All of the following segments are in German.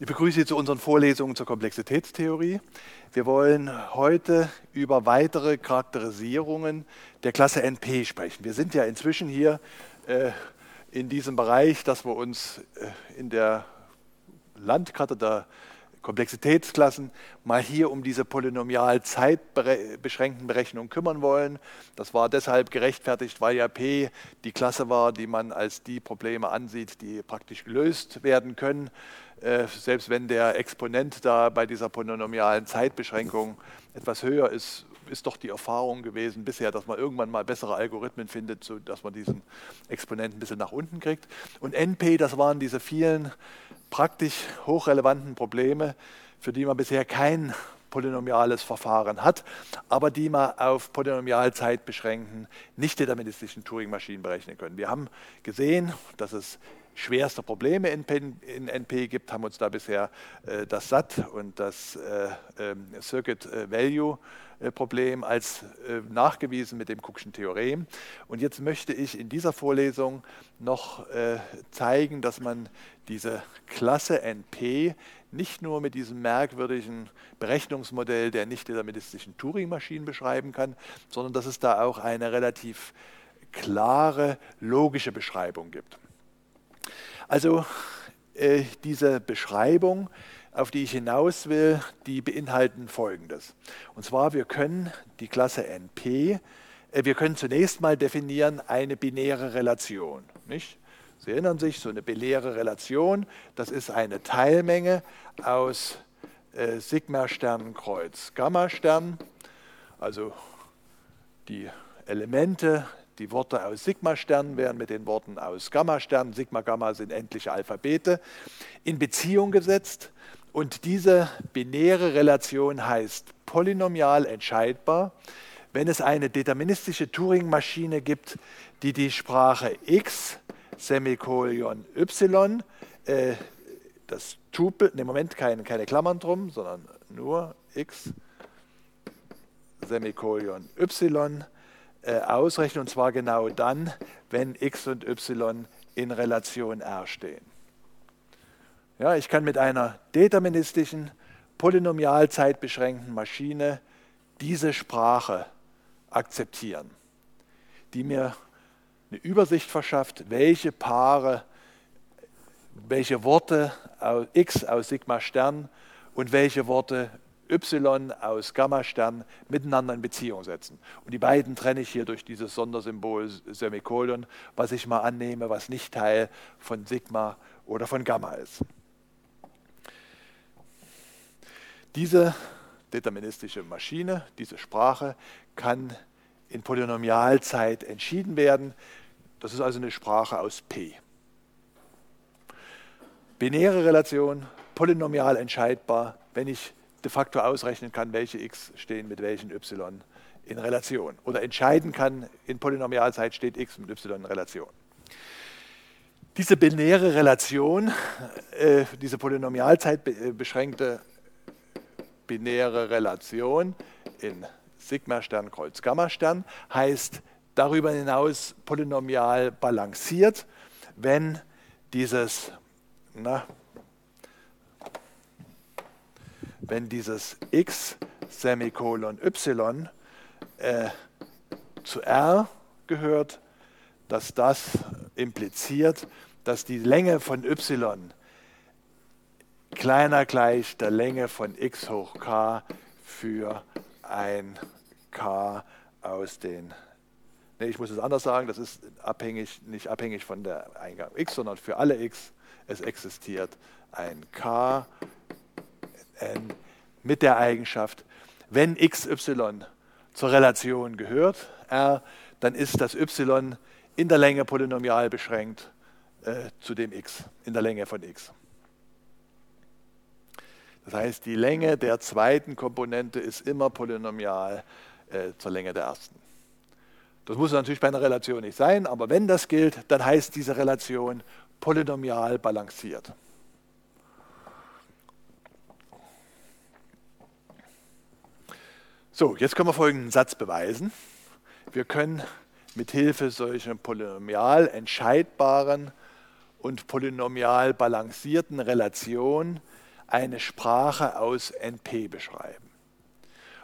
Ich begrüße Sie zu unseren Vorlesungen zur Komplexitätstheorie. Wir wollen heute über weitere Charakterisierungen der Klasse NP sprechen. Wir sind ja inzwischen hier äh, in diesem Bereich, dass wir uns äh, in der Landkarte der Komplexitätsklassen mal hier um diese polynomial zeitbeschränkten Berechnungen kümmern wollen. Das war deshalb gerechtfertigt, weil ja P die Klasse war, die man als die Probleme ansieht, die praktisch gelöst werden können. Äh, selbst wenn der Exponent da bei dieser polynomialen Zeitbeschränkung etwas höher ist, ist doch die Erfahrung gewesen bisher, dass man irgendwann mal bessere Algorithmen findet, sodass man diesen Exponenten ein bisschen nach unten kriegt. Und NP, das waren diese vielen praktisch hochrelevanten Probleme, für die man bisher kein polynomiales Verfahren hat, aber die man auf Polynomialzeit beschränken, nicht deterministischen Turing-Maschinen berechnen können. Wir haben gesehen, dass es schwerste Probleme in, NP gibt, haben uns da bisher äh, das SAT und das äh, äh, Circuit Value Problem als äh, nachgewiesen mit dem Cookschen Theorem. Und jetzt möchte ich in dieser Vorlesung noch äh, zeigen, dass man diese Klasse NP nicht nur mit diesem merkwürdigen Berechnungsmodell der nicht deterministischen Turing-Maschinen beschreiben kann, sondern dass es da auch eine relativ klare logische Beschreibung gibt. Also äh, diese Beschreibung auf die ich hinaus will, die beinhalten Folgendes. Und zwar, wir können die Klasse NP, äh, wir können zunächst mal definieren eine binäre Relation. Nicht? Sie erinnern sich, so eine binäre Relation, das ist eine Teilmenge aus äh, Sigma-Stern Kreuz Gamma-Stern, also die Elemente, die Worte aus Sigma-Stern werden mit den Worten aus Gamma-Stern, Sigma, Gamma sind endliche Alphabete, in Beziehung gesetzt. Und diese binäre Relation heißt polynomial entscheidbar, wenn es eine deterministische Turing-Maschine gibt, die die Sprache x, Semikolon y, äh, das Tupel, im Moment keine, keine Klammern drum, sondern nur x, Semikolon y ausrechnen, und zwar genau dann, wenn x und y in Relation R stehen. Ja, ich kann mit einer deterministischen, polynomialzeitbeschränkten Maschine diese Sprache akzeptieren, die mir eine Übersicht verschafft, welche Paare, welche Worte aus x aus Sigma Stern und welche Worte y aus Gamma Stern miteinander in Beziehung setzen. Und die beiden trenne ich hier durch dieses Sondersymbol Semikolon, was ich mal annehme, was nicht Teil von Sigma oder von Gamma ist. Diese deterministische Maschine, diese Sprache kann in Polynomialzeit entschieden werden. Das ist also eine Sprache aus P. Binäre Relation, polynomial entscheidbar, wenn ich de facto ausrechnen kann, welche x stehen mit welchen y in Relation. Oder entscheiden kann, in Polynomialzeit steht x mit y in Relation. Diese binäre Relation, äh, diese polynomialzeit beschränkte binäre Relation in Sigma-Stern, Kreuz, Gamma-Stern heißt darüber hinaus polynomial balanciert, wenn dieses, na, wenn dieses x Semikolon y äh, zu R gehört, dass das impliziert, dass die Länge von y kleiner gleich der Länge von x hoch k für ein k aus den. Nee, ich muss es anders sagen, das ist abhängig, nicht abhängig von der Eingang x, sondern für alle x. Es existiert ein k n mit der Eigenschaft, wenn x, y zur Relation gehört, r, dann ist das y in der Länge polynomial beschränkt äh, zu dem x, in der Länge von x. Das heißt, die Länge der zweiten Komponente ist immer polynomial äh, zur Länge der ersten. Das muss natürlich bei einer Relation nicht sein, aber wenn das gilt, dann heißt diese Relation polynomial balanciert. So, jetzt können wir folgenden Satz beweisen. Wir können mit Hilfe solcher polynomial entscheidbaren und polynomial balancierten Relationen eine Sprache aus NP beschreiben.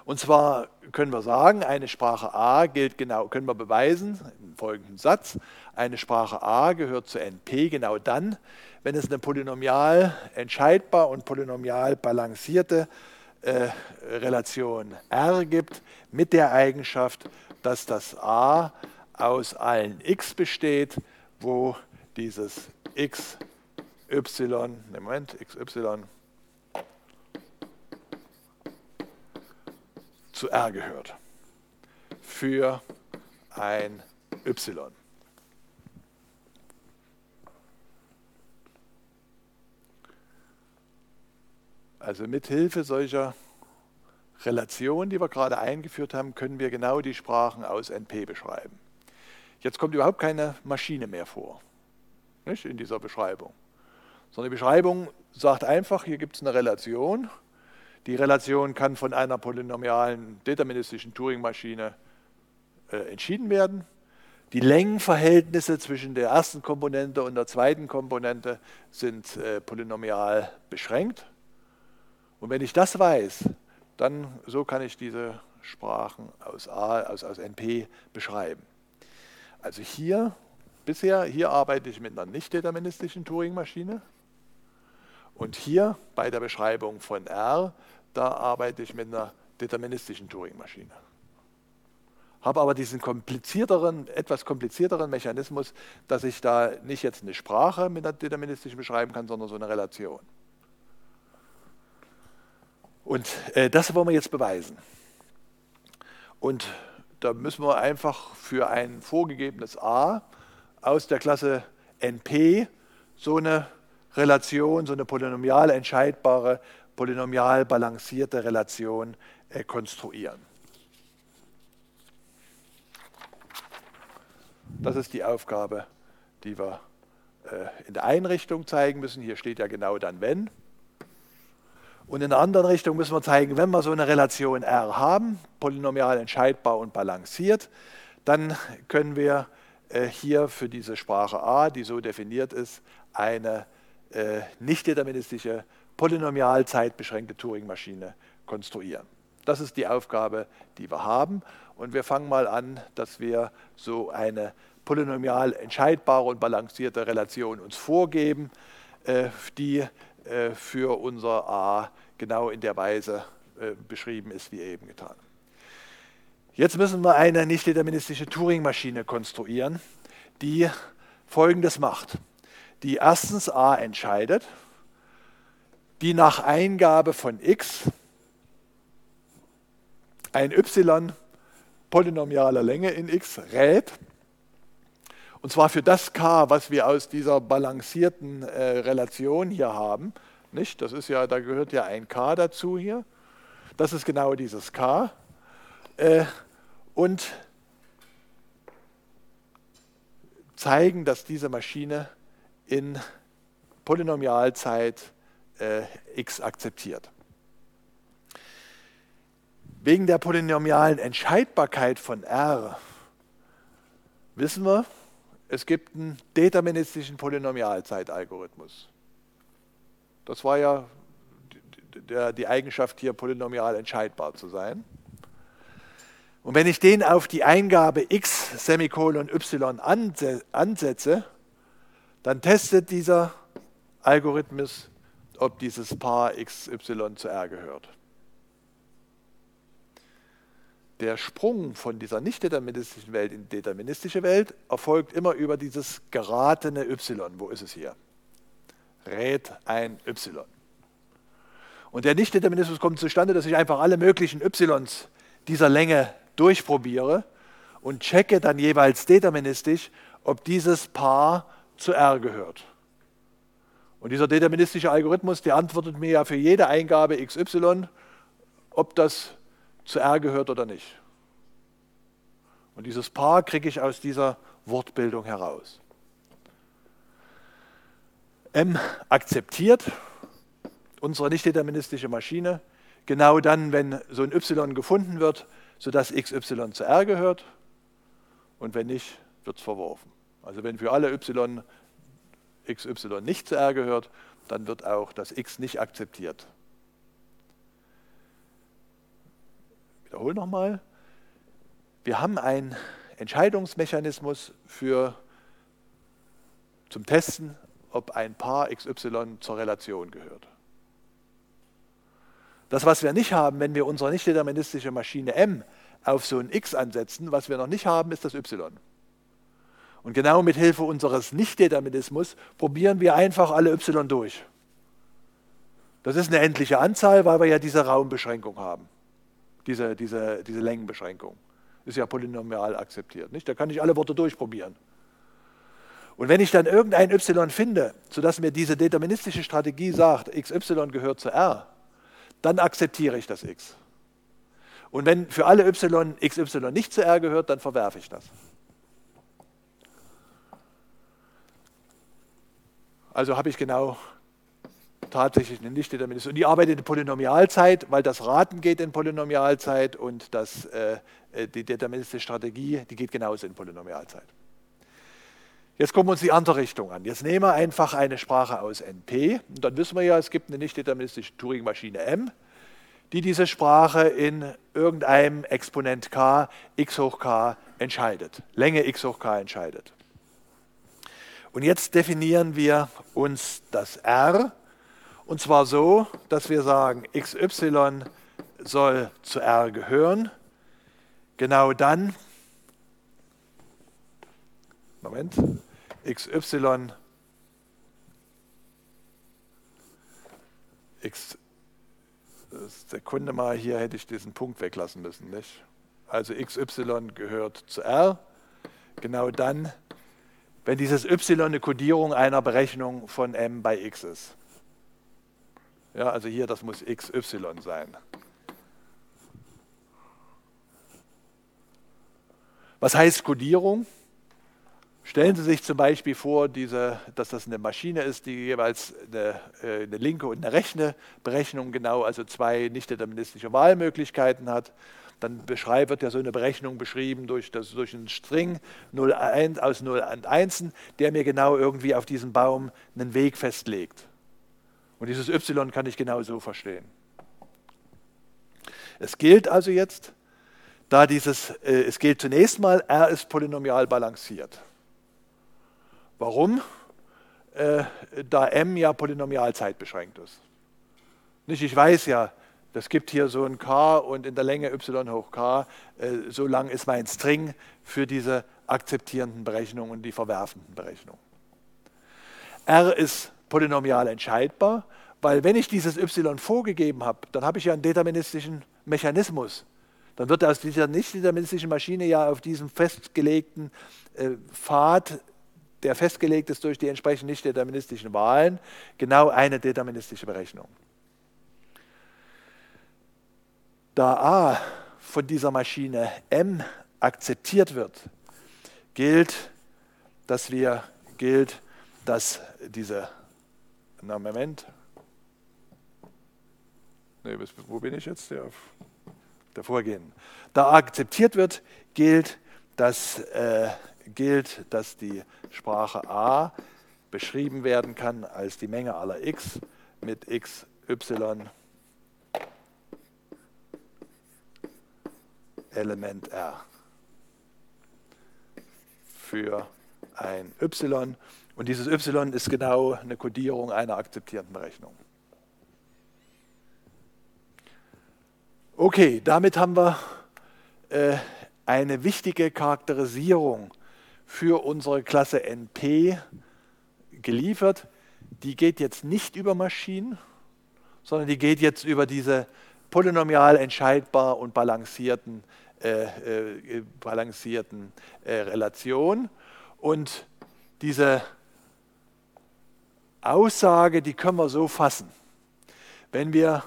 Und zwar können wir sagen, eine Sprache A gilt genau, können wir beweisen im folgenden Satz, eine Sprache A gehört zu NP genau dann, wenn es eine polynomial entscheidbar und polynomial balancierte äh, Relation R gibt mit der Eigenschaft, dass das A aus allen x besteht, wo dieses x, y, Moment, xy zu R gehört. Für ein y. Also mit Hilfe solcher Relationen, die wir gerade eingeführt haben, können wir genau die Sprachen aus NP beschreiben. Jetzt kommt überhaupt keine Maschine mehr vor nicht, in dieser Beschreibung. Sondern die Beschreibung sagt einfach, hier gibt es eine Relation. Die Relation kann von einer polynomialen deterministischen Turing-Maschine äh, entschieden werden. Die Längenverhältnisse zwischen der ersten Komponente und der zweiten Komponente sind äh, polynomial beschränkt. Und wenn ich das weiß, dann so kann ich diese Sprachen aus A, aus, aus NP beschreiben. Also hier, bisher, hier arbeite ich mit einer nicht deterministischen Turing-Maschine. Und hier bei der Beschreibung von R, da arbeite ich mit einer deterministischen Turing-Maschine. Habe aber diesen komplizierteren, etwas komplizierteren Mechanismus, dass ich da nicht jetzt eine Sprache mit einer deterministischen beschreiben kann, sondern so eine Relation. Und äh, das wollen wir jetzt beweisen. Und da müssen wir einfach für ein vorgegebenes A aus der Klasse NP so eine Relation, so eine polynomial entscheidbare, polynomial balancierte Relation äh, konstruieren. Das ist die Aufgabe, die wir äh, in der Einrichtung zeigen müssen. Hier steht ja genau dann wenn. Und in der anderen Richtung müssen wir zeigen, wenn wir so eine Relation R haben, polynomial entscheidbar und balanciert, dann können wir äh, hier für diese Sprache A, die so definiert ist, eine äh, nicht deterministische, polynomial zeitbeschränkte Turing-Maschine konstruieren. Das ist die Aufgabe, die wir haben. Und wir fangen mal an, dass wir so eine polynomial entscheidbare und balancierte Relation uns vorgeben, äh, die für unser A genau in der Weise äh, beschrieben ist, wie eben getan. Jetzt müssen wir eine nicht deterministische Turing-Maschine konstruieren, die Folgendes macht. Die erstens A entscheidet, die nach Eingabe von x ein y polynomialer Länge in x rät und zwar für das k, was wir aus dieser balancierten äh, Relation hier haben. Nicht? Das ist ja, da gehört ja ein k dazu hier. Das ist genau dieses k. Äh, und zeigen, dass diese Maschine in Polynomialzeit äh, x akzeptiert. Wegen der polynomialen Entscheidbarkeit von R wissen wir, es gibt einen deterministischen Polynomialzeitalgorithmus. Das war ja die Eigenschaft hier, polynomial entscheidbar zu sein. Und wenn ich den auf die Eingabe x Semikolon y ansetze, dann testet dieser Algorithmus, ob dieses Paar xy zu R gehört der Sprung von dieser nicht deterministischen Welt in die deterministische Welt erfolgt immer über dieses geratene Y. Wo ist es hier? Rät ein Y. Und der Nicht-Determinismus kommt zustande, dass ich einfach alle möglichen Ys dieser Länge durchprobiere und checke dann jeweils deterministisch, ob dieses Paar zu R gehört. Und dieser deterministische Algorithmus, der antwortet mir ja für jede Eingabe XY, ob das zu R gehört oder nicht. Und dieses Paar kriege ich aus dieser Wortbildung heraus. M akzeptiert unsere nicht-deterministische Maschine genau dann, wenn so ein y gefunden wird, sodass xy zu R gehört und wenn nicht, wird es verworfen. Also wenn für alle y xy nicht zu R gehört, dann wird auch das x nicht akzeptiert. wiederhole nochmal. Wir haben einen Entscheidungsmechanismus für, zum Testen, ob ein Paar XY zur Relation gehört. Das, was wir nicht haben, wenn wir unsere nicht deterministische Maschine M auf so ein X ansetzen, was wir noch nicht haben, ist das Y. Und genau mit Hilfe unseres Nichtdeterminismus probieren wir einfach alle Y durch. Das ist eine endliche Anzahl, weil wir ja diese Raumbeschränkung haben, diese, diese, diese Längenbeschränkung. Ist ja polynomial akzeptiert. Nicht? Da kann ich alle Worte durchprobieren. Und wenn ich dann irgendein y finde, sodass mir diese deterministische Strategie sagt, xy gehört zu r, dann akzeptiere ich das x. Und wenn für alle y xy nicht zu r gehört, dann verwerfe ich das. Also habe ich genau tatsächlich eine Nicht-Deterministische. Und die arbeitet in Polynomialzeit, weil das Raten geht in Polynomialzeit und das, äh, äh, die deterministische Strategie, die geht genauso in Polynomialzeit. Jetzt gucken wir uns die andere Richtung an. Jetzt nehmen wir einfach eine Sprache aus NP und dann wissen wir ja, es gibt eine nicht-deterministische Turing-Maschine M, die diese Sprache in irgendeinem Exponent k, x hoch k entscheidet, Länge x hoch k entscheidet. Und jetzt definieren wir uns das R und zwar so, dass wir sagen, xy soll zu R gehören. Genau dann, Moment, xy x, Sekunde mal, hier hätte ich diesen Punkt weglassen müssen. Nicht? Also xy gehört zu R. Genau dann, wenn dieses y eine Kodierung einer Berechnung von m bei x ist. Ja, also hier, das muss xy sein. Was heißt Codierung? Stellen Sie sich zum Beispiel vor, diese, dass das eine Maschine ist, die jeweils eine, äh, eine linke und eine rechte Berechnung genau, also zwei nicht deterministische Wahlmöglichkeiten hat. Dann wird ja so eine Berechnung beschrieben durch, das, durch einen String 0, 1, aus 0 und 1, der mir genau irgendwie auf diesem Baum einen Weg festlegt. Und dieses y kann ich genau so verstehen. Es gilt also jetzt, da dieses, äh, es gilt zunächst mal, r ist polynomial balanciert. Warum? Äh, da m ja polynomial zeitbeschränkt ist. Nicht, ich weiß ja, das gibt hier so ein k und in der Länge y hoch k, äh, so lang ist mein String für diese akzeptierenden Berechnungen und die verwerfenden Berechnungen. R ist polynomial entscheidbar, weil wenn ich dieses y vorgegeben habe, dann habe ich ja einen deterministischen Mechanismus. Dann wird aus dieser nicht deterministischen Maschine ja auf diesem festgelegten äh, Pfad, der festgelegt ist durch die entsprechend nicht deterministischen Wahlen, genau eine deterministische Berechnung. Da a von dieser Maschine m akzeptiert wird, gilt, dass wir gilt, dass diese na, Moment. Nee, wo bin ich jetzt? Der, der Vorgehen. Da akzeptiert wird, gilt, dass, äh, gilt, dass die Sprache A beschrieben werden kann als die Menge aller x mit x, y, Element R für ein y und dieses y ist genau eine Kodierung einer akzeptierten Berechnung. Okay, damit haben wir äh, eine wichtige Charakterisierung für unsere Klasse NP geliefert. Die geht jetzt nicht über Maschinen, sondern die geht jetzt über diese polynomial entscheidbar und balancierten, äh, äh, balancierten äh, Relationen. Und diese Aussage, die können wir so fassen. Wenn wir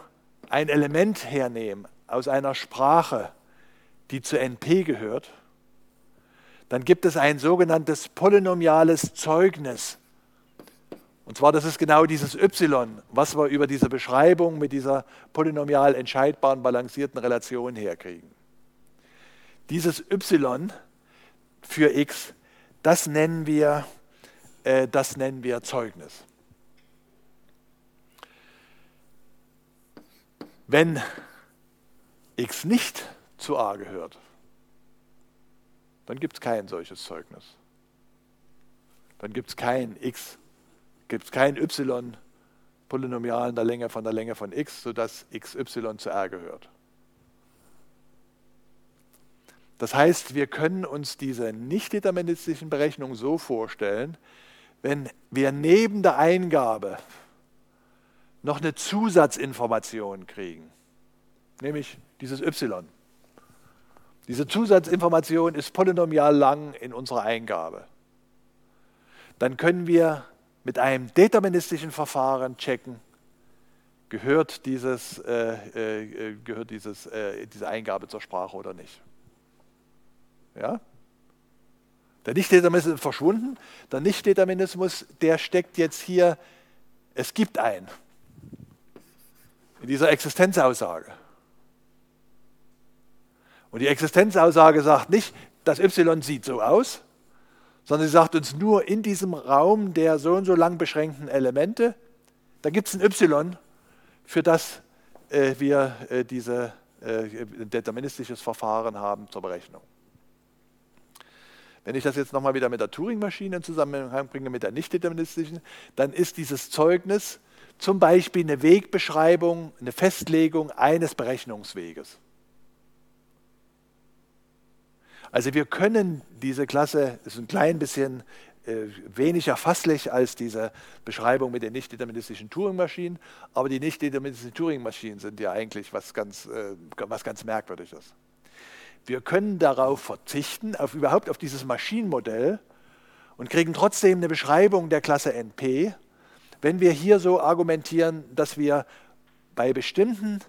ein Element hernehmen aus einer Sprache, die zu NP gehört, dann gibt es ein sogenanntes polynomiales Zeugnis. Und zwar, das ist genau dieses Y, was wir über diese Beschreibung mit dieser polynomial entscheidbaren balancierten Relation herkriegen. Dieses Y für X, das nennen wir, äh, das nennen wir Zeugnis. Wenn X nicht zu A gehört, dann gibt es kein solches Zeugnis. Dann gibt es kein x, gibt es kein y Polynomial in der Länge von der Länge von x, sodass xy zu r gehört. Das heißt, wir können uns diese nicht-deterministischen Berechnungen so vorstellen, wenn wir neben der Eingabe noch eine Zusatzinformation kriegen, nämlich dieses y. Diese Zusatzinformation ist polynomial lang in unserer Eingabe. Dann können wir mit einem deterministischen Verfahren checken, gehört, dieses, äh, äh, gehört dieses, äh, diese Eingabe zur Sprache oder nicht. Ja? Der Nicht-Determinismus ist verschwunden. Der Nicht-Determinismus, der steckt jetzt hier, es gibt einen. In dieser Existenzaussage. Und die Existenzaussage sagt nicht, das Y sieht so aus, sondern sie sagt uns nur in diesem Raum der so und so lang beschränkten Elemente, da gibt es ein Y, für das äh, wir äh, dieses äh, deterministisches Verfahren haben zur Berechnung. Wenn ich das jetzt nochmal wieder mit der Turing-Maschine in Zusammenhang bringe, mit der nicht-deterministischen, dann ist dieses Zeugnis zum Beispiel eine Wegbeschreibung, eine Festlegung eines Berechnungsweges. Also wir können diese Klasse, ist ein klein bisschen äh, weniger fasslich als diese Beschreibung mit den nicht-deterministischen Turing-Maschinen, aber die nicht-deterministischen Turing-Maschinen sind ja eigentlich was ganz, äh, was ganz Merkwürdiges. Wir können darauf verzichten, auf, überhaupt auf dieses Maschinenmodell und kriegen trotzdem eine Beschreibung der Klasse NP, wenn wir hier so argumentieren, dass wir bei bestimmten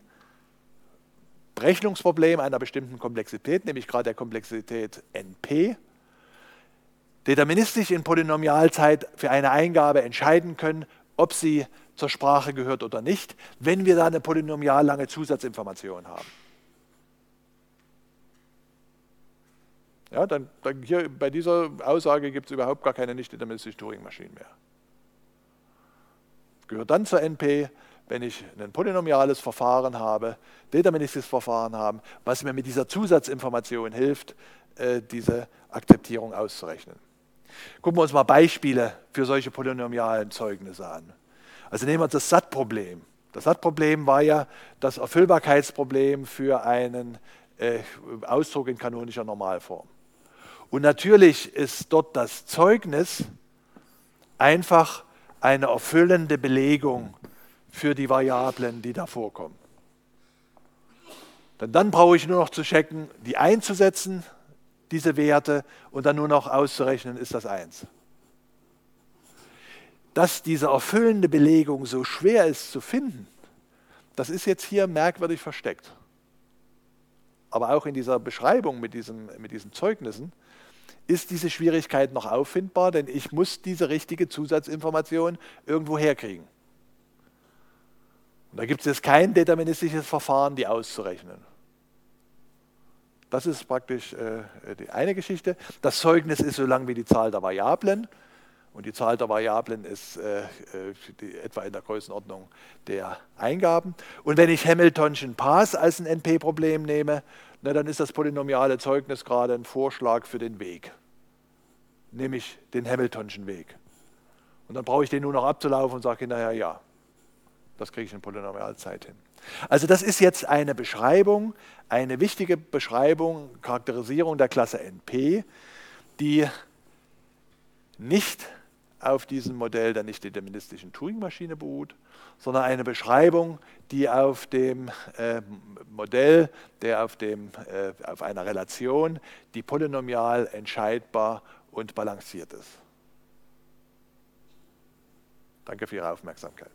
Berechnungsproblemen einer bestimmten Komplexität, nämlich gerade der Komplexität NP, deterministisch in Polynomialzeit für eine Eingabe entscheiden können, ob sie zur Sprache gehört oder nicht, wenn wir da eine polynomial lange Zusatzinformation haben. Ja, dann, dann hier bei dieser Aussage gibt es überhaupt gar keine nicht-deterministische Turing-Maschinen mehr. Gehört dann zur NP, wenn ich ein polynomiales Verfahren habe, deterministisches Verfahren habe, was mir mit dieser Zusatzinformation hilft, äh, diese Akzeptierung auszurechnen. Gucken wir uns mal Beispiele für solche polynomialen Zeugnisse an. Also nehmen wir uns das SAT-Problem. Das SAT-Problem war ja das Erfüllbarkeitsproblem für einen äh, Ausdruck in kanonischer Normalform. Und natürlich ist dort das Zeugnis einfach eine erfüllende Belegung für die Variablen, die da vorkommen. Denn dann brauche ich nur noch zu checken, die einzusetzen, diese Werte, und dann nur noch auszurechnen, ist das 1. Dass diese erfüllende Belegung so schwer ist zu finden, das ist jetzt hier merkwürdig versteckt. Aber auch in dieser Beschreibung mit, diesem, mit diesen Zeugnissen ist diese Schwierigkeit noch auffindbar, denn ich muss diese richtige Zusatzinformation irgendwo herkriegen. Und da gibt es jetzt kein deterministisches Verfahren, die auszurechnen. Das ist praktisch äh, die eine Geschichte. Das Zeugnis ist so lang wie die Zahl der Variablen. Und die Zahl der Variablen ist äh, äh die, etwa in der Größenordnung der Eingaben. Und wenn ich Hamiltonschen Pass als ein NP-Problem nehme, na, dann ist das polynomiale Zeugnis gerade ein Vorschlag für den Weg, nämlich den Hamiltonschen Weg. Und dann brauche ich den nur noch abzulaufen und sage hinterher, ja, das kriege ich in Polynomialzeit hin. Also das ist jetzt eine Beschreibung, eine wichtige Beschreibung, Charakterisierung der Klasse NP, die nicht auf diesem Modell der nicht-deterministischen Turing-Maschine beruht, sondern eine Beschreibung, die auf dem äh, Modell, der auf, dem, äh, auf einer Relation, die polynomial entscheidbar und balanciert ist. Danke für Ihre Aufmerksamkeit.